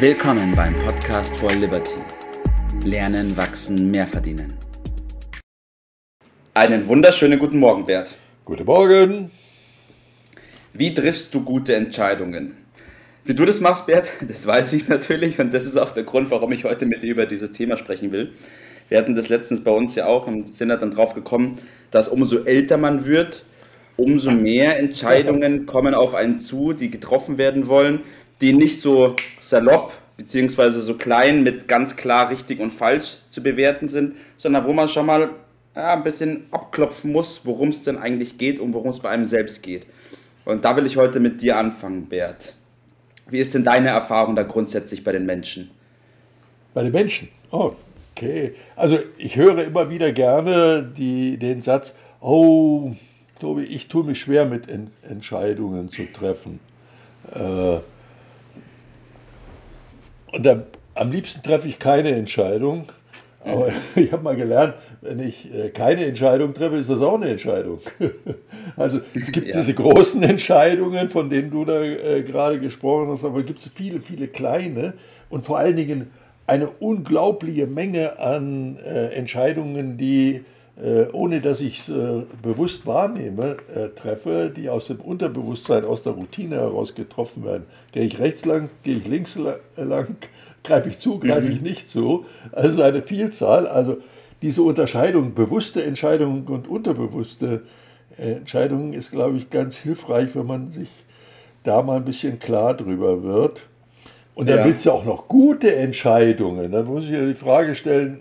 Willkommen beim Podcast for Liberty. Lernen, wachsen, mehr verdienen. Einen wunderschönen guten Morgen, Bert. Guten Morgen. Wie triffst du gute Entscheidungen? Wie du das machst, Bert, das weiß ich natürlich und das ist auch der Grund, warum ich heute mit dir über dieses Thema sprechen will. Wir hatten das letztens bei uns ja auch und sind dann drauf gekommen, dass umso älter man wird, umso mehr Entscheidungen kommen auf einen zu, die getroffen werden wollen, die nicht so salopp beziehungsweise so klein mit ganz klar richtig und falsch zu bewerten sind, sondern wo man schon mal ja, ein bisschen abklopfen muss, worum es denn eigentlich geht und worum es bei einem selbst geht. Und da will ich heute mit dir anfangen, Bert. Wie ist denn deine Erfahrung da grundsätzlich bei den Menschen? Bei den Menschen? Oh, okay. Also ich höre immer wieder gerne die, den Satz, oh, Tobi, ich tue mich schwer mit Ent Entscheidungen zu treffen. Äh, und dann, am liebsten treffe ich keine Entscheidung. Aber ich habe mal gelernt, wenn ich äh, keine Entscheidung treffe, ist das auch eine Entscheidung. Also es gibt ja. diese großen Entscheidungen, von denen du da äh, gerade gesprochen hast, aber es gibt viele, viele kleine und vor allen Dingen eine unglaubliche Menge an äh, Entscheidungen, die ohne dass ich es bewusst wahrnehme, treffe, die aus dem Unterbewusstsein, aus der Routine heraus getroffen werden. Gehe ich rechts lang, gehe ich links lang, greife ich zu, greife mhm. ich nicht zu. Also eine Vielzahl. Also diese Unterscheidung, bewusste Entscheidungen und unterbewusste Entscheidungen ist, glaube ich, ganz hilfreich, wenn man sich da mal ein bisschen klar drüber wird. Und dann ja. willst du auch noch gute Entscheidungen. Dann muss ich ja die Frage stellen,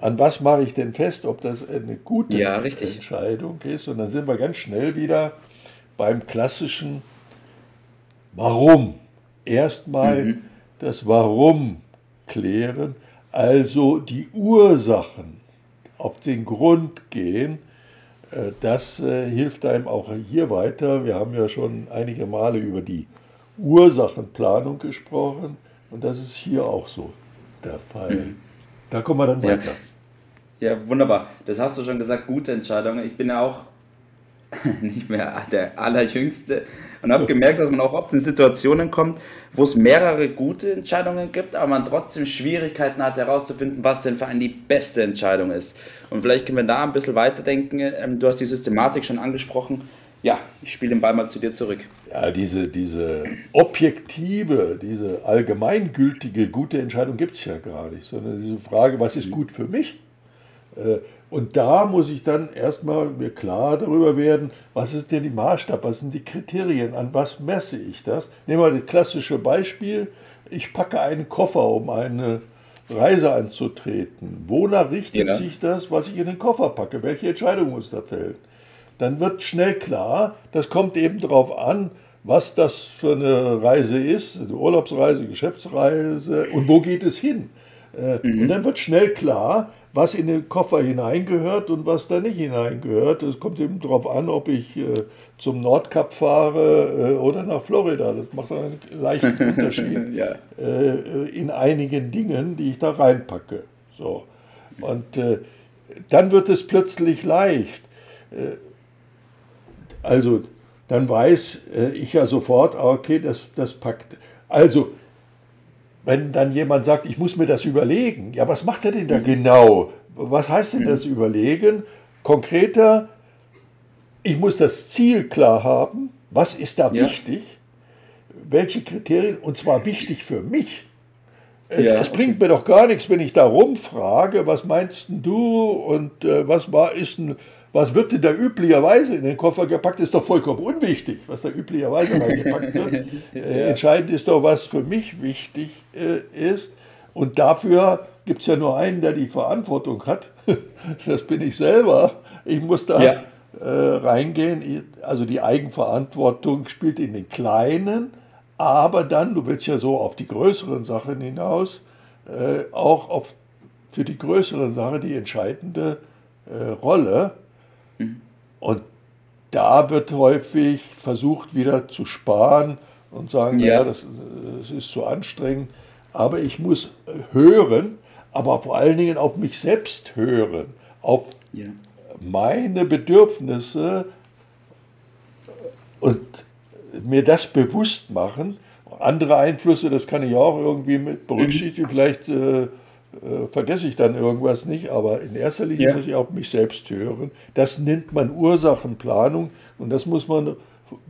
an was mache ich denn fest, ob das eine gute ja, Entscheidung ist. Und dann sind wir ganz schnell wieder beim klassischen Warum. Erstmal mhm. das Warum klären also die Ursachen auf den Grund gehen, äh, das äh, hilft einem auch hier weiter. Wir haben ja schon einige Male über die Ursachenplanung gesprochen und das ist hier auch so der Fall. Mhm. Da kommen wir dann weiter. Ja. Ja, wunderbar. Das hast du schon gesagt, gute Entscheidung. Ich bin ja auch nicht mehr der Allerjüngste und habe gemerkt, dass man auch oft in Situationen kommt, wo es mehrere gute Entscheidungen gibt, aber man trotzdem Schwierigkeiten hat herauszufinden, was denn für einen die beste Entscheidung ist. Und vielleicht können wir da ein bisschen weiterdenken. Ähm, du hast die Systematik schon angesprochen. Ja, ich spiele den Ball mal zu dir zurück. Ja, diese, diese objektive, diese allgemeingültige gute Entscheidung gibt es ja gar nicht, sondern diese Frage, was ist gut für mich? Äh, und da muss ich dann erstmal mir klar darüber werden, was ist denn die Maßstab, was sind die Kriterien, an was messe ich das? Nehmen wir das klassische Beispiel, ich packe einen Koffer, um eine Reise anzutreten. Wonach richtet ja. sich das, was ich in den Koffer packe? Welche Entscheidung muss da fällen? Dann wird schnell klar, das kommt eben darauf an, was das für eine Reise ist, eine Urlaubsreise, Geschäftsreise und wo geht es hin. Äh, mhm. Und dann wird schnell klar, was in den Koffer hineingehört und was da nicht hineingehört. Es kommt eben darauf an, ob ich äh, zum Nordkap fahre äh, oder nach Florida. Das macht einen leichten Unterschied ja. äh, in einigen Dingen, die ich da reinpacke. So. Und äh, dann wird es plötzlich leicht. Äh, also dann weiß äh, ich ja sofort, okay, das, das packt. Also wenn dann jemand sagt, ich muss mir das überlegen, ja, was macht er denn da mhm. genau? Was heißt denn das mhm. überlegen? Konkreter, ich muss das Ziel klar haben, was ist da ja. wichtig, welche Kriterien, und zwar wichtig für mich. Ja, es bringt okay. mir doch gar nichts, wenn ich da rumfrage, was meinst du und äh, was war, ist ein was wird denn da üblicherweise in den Koffer gepackt, ist doch vollkommen unwichtig, was da üblicherweise reingepackt wird. ja. Äh, entscheidend ist doch, was für mich wichtig äh, ist. Und dafür gibt es ja nur einen, der die Verantwortung hat. das bin ich selber. Ich muss da ja. äh, reingehen. Also die Eigenverantwortung spielt in den Kleinen, aber dann, du willst ja so auf die größeren Sachen hinaus, äh, auch auf, für die größeren Sachen die entscheidende äh, Rolle. Und da wird häufig versucht, wieder zu sparen und sagen, ja, ja das, das, ist zu anstrengend. Aber ich muss hören, aber vor allen Dingen auf mich selbst hören, auf ja. meine Bedürfnisse und mir das bewusst machen. andere Einflüsse, das kann ich auch irgendwie mit berücksichtigen. Mhm. Vielleicht äh, äh, vergesse ich dann irgendwas nicht, aber in erster Linie ja. muss ich auf mich selbst hören. Das nennt man Ursachenplanung und das muss man,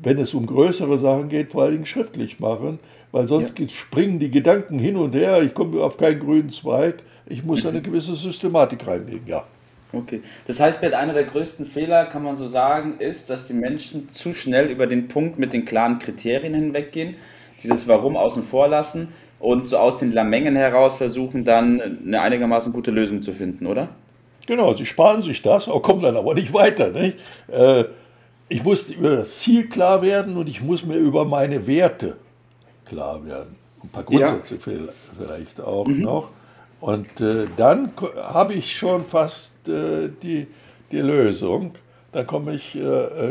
wenn es um größere Sachen geht, vor allen Dingen schriftlich machen, weil sonst ja. springen die Gedanken hin und her, ich komme auf keinen grünen Zweig, ich muss eine gewisse Systematik reinlegen, ja. Okay. Das heißt, einer der größten Fehler, kann man so sagen, ist, dass die Menschen zu schnell über den Punkt mit den klaren Kriterien hinweggehen, dieses Warum außen vor lassen und so aus den Lamengen heraus versuchen, dann eine einigermaßen gute Lösung zu finden, oder? Genau, sie sparen sich das, kommen dann aber nicht weiter. Nicht? Äh, ich muss über das Ziel klar werden und ich muss mir über meine Werte klar werden. Ein paar Grundsätze ja. vielleicht auch mhm. noch. Und äh, dann habe ich schon fast äh, die, die Lösung. Dann komme ich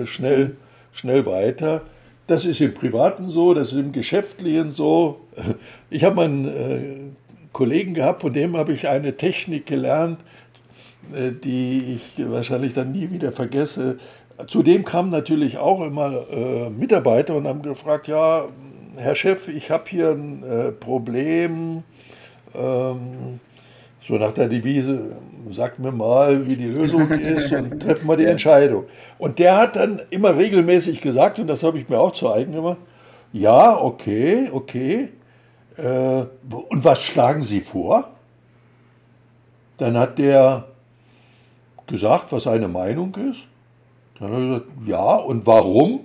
schnell, schnell weiter. Das ist im Privaten so, das ist im Geschäftlichen so. Ich habe einen äh, Kollegen gehabt, von dem habe ich eine Technik gelernt, äh, die ich wahrscheinlich dann nie wieder vergesse. Zudem kamen natürlich auch immer äh, Mitarbeiter und haben gefragt, ja, Herr Chef, ich habe hier ein äh, Problem. Ähm, so nach der Devise, sagt mir mal, wie die Lösung ist und treffen wir die Entscheidung. Und der hat dann immer regelmäßig gesagt, und das habe ich mir auch zu eigen gemacht, ja, okay, okay. Äh, und was schlagen Sie vor? Dann hat der gesagt, was seine Meinung ist. Dann hat er gesagt, ja, und warum?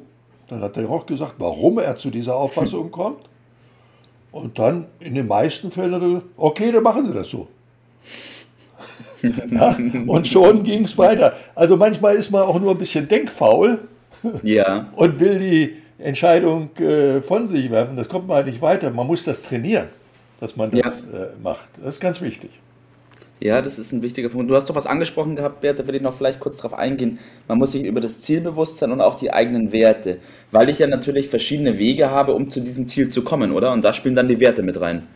Dann hat er auch gesagt, warum er zu dieser Auffassung kommt. Und dann in den meisten Fällen hat er gesagt, okay, dann machen Sie das so. ja, und schon ging es weiter. Also manchmal ist man auch nur ein bisschen denkfaul ja. und will die Entscheidung äh, von sich werfen. Das kommt man halt nicht weiter. Man muss das trainieren, dass man das ja. äh, macht. Das ist ganz wichtig. Ja, das ist ein wichtiger Punkt. Du hast doch was angesprochen gehabt, Bert, da will ich noch vielleicht kurz darauf eingehen. Man muss sich über das Ziel bewusst sein und auch die eigenen Werte, weil ich ja natürlich verschiedene Wege habe, um zu diesem Ziel zu kommen, oder? Und da spielen dann die Werte mit rein.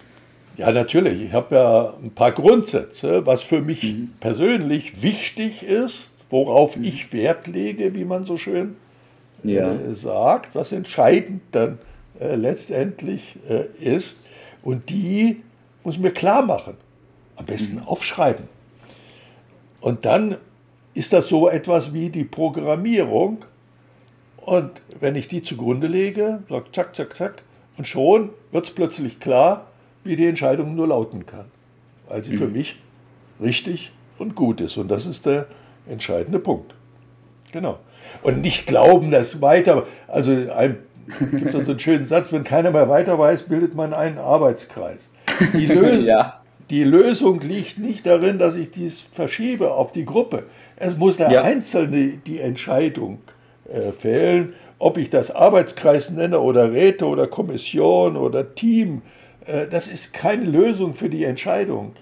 Ja, natürlich. Ich habe ja ein paar Grundsätze, was für mich mhm. persönlich wichtig ist, worauf mhm. ich Wert lege, wie man so schön ja. äh, sagt, was entscheidend dann äh, letztendlich äh, ist. Und die muss mir klar machen. Am besten mhm. aufschreiben. Und dann ist das so etwas wie die Programmierung. Und wenn ich die zugrunde lege, sage zack, zack, zack, und schon wird es plötzlich klar, wie die Entscheidung nur lauten kann, weil sie mhm. für mich richtig und gut ist. Und das ist der entscheidende Punkt. Genau. Und nicht glauben, dass weiter, also ein, gibt es so einen schönen Satz, wenn keiner mehr weiter weiß, bildet man einen Arbeitskreis. Die, Lös ja. die Lösung liegt nicht darin, dass ich dies verschiebe auf die Gruppe. Es muss der ja. Einzelne die Entscheidung äh, fällen, ob ich das Arbeitskreis nenne oder Räte oder Kommission oder Team das ist keine Lösung für die Entscheidung.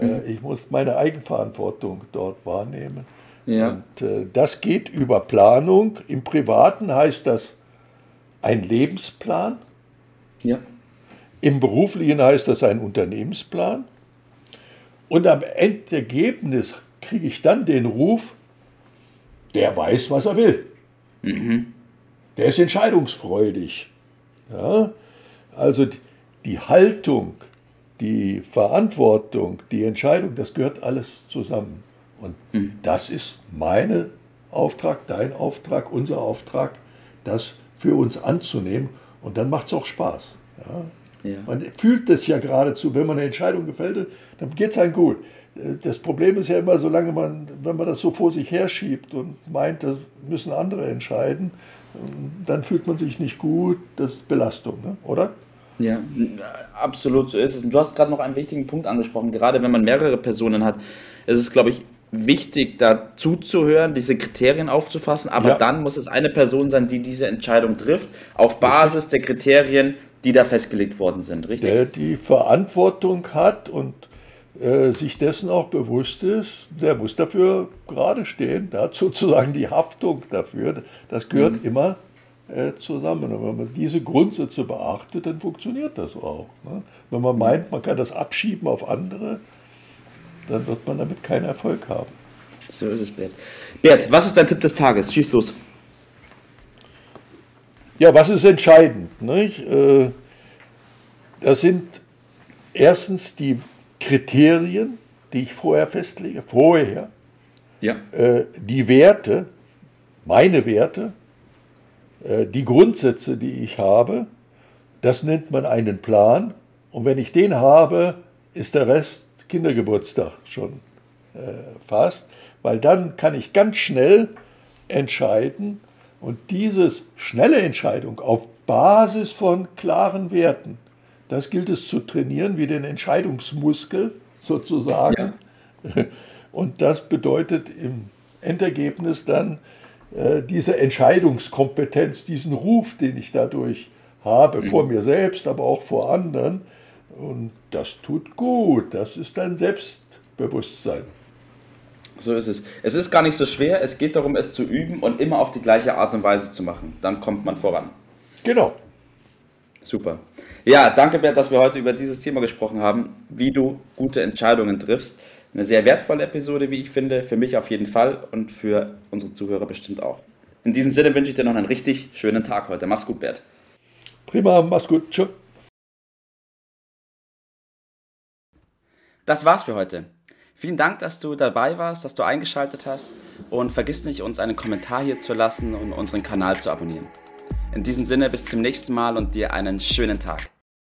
Äh, mhm. Ich muss meine Eigenverantwortung dort wahrnehmen. Ja. Und äh, das geht über Planung. Im Privaten heißt das ein Lebensplan. Ja. Im Beruflichen heißt das ein Unternehmensplan. Und am Endergebnis kriege ich dann den Ruf, der weiß, was er will. Mhm. Der ist entscheidungsfreudig. Ja? Also die Haltung, die Verantwortung, die Entscheidung, das gehört alles zusammen. Und mhm. das ist mein Auftrag, dein Auftrag, unser Auftrag, das für uns anzunehmen. Und dann macht es auch Spaß. Ja? Ja. Man fühlt es ja geradezu, wenn man eine Entscheidung gefällt, dann geht es einem gut. Das Problem ist ja immer, solange man, wenn man das so vor sich herschiebt und meint, das müssen andere entscheiden, dann fühlt man sich nicht gut, das ist Belastung, ne? oder? Ja, absolut so ist es. Und du hast gerade noch einen wichtigen Punkt angesprochen. Gerade wenn man mehrere Personen hat, ist es, glaube ich, wichtig, da zuzuhören, diese Kriterien aufzufassen. Aber ja. dann muss es eine Person sein, die diese Entscheidung trifft, auf Basis der Kriterien, die da festgelegt worden sind. Richtig? Der die Verantwortung hat und äh, sich dessen auch bewusst ist, der muss dafür gerade stehen. Der hat sozusagen die Haftung dafür. Das gehört mhm. immer äh, zusammen. Und wenn man diese Grundsätze beachtet, dann funktioniert das auch. Ne? Wenn man meint, man kann das abschieben auf andere, dann wird man damit keinen Erfolg haben. So ist es, Bert. Bert, was ist dein Tipp des Tages? Schieß los. Ja, was ist entscheidend? Nicht? Äh, Das sind erstens die Kriterien, die ich vorher festlege, vorher, ja. äh, die Werte, meine Werte, die Grundsätze, die ich habe, das nennt man einen Plan. Und wenn ich den habe, ist der Rest Kindergeburtstag schon äh, fast, weil dann kann ich ganz schnell entscheiden und diese schnelle Entscheidung auf Basis von klaren Werten, das gilt es zu trainieren wie den Entscheidungsmuskel sozusagen. Ja. Und das bedeutet im Endergebnis dann äh, diese Entscheidungskompetenz, diesen Ruf, den ich dadurch habe, mhm. vor mir selbst, aber auch vor anderen. Und das tut gut, das ist ein Selbstbewusstsein. So ist es. Es ist gar nicht so schwer, es geht darum, es zu üben und immer auf die gleiche Art und Weise zu machen. Dann kommt man voran. Genau. Super. Ja, danke Bert, dass wir heute über dieses Thema gesprochen haben, wie du gute Entscheidungen triffst. Eine sehr wertvolle Episode, wie ich finde, für mich auf jeden Fall und für unsere Zuhörer bestimmt auch. In diesem Sinne wünsche ich dir noch einen richtig schönen Tag heute. Mach's gut, Bert. Prima, mach's gut. Tschüss. Das war's für heute. Vielen Dank, dass du dabei warst, dass du eingeschaltet hast und vergiss nicht, uns einen Kommentar hier zu lassen und unseren Kanal zu abonnieren. In diesem Sinne, bis zum nächsten Mal und dir einen schönen Tag.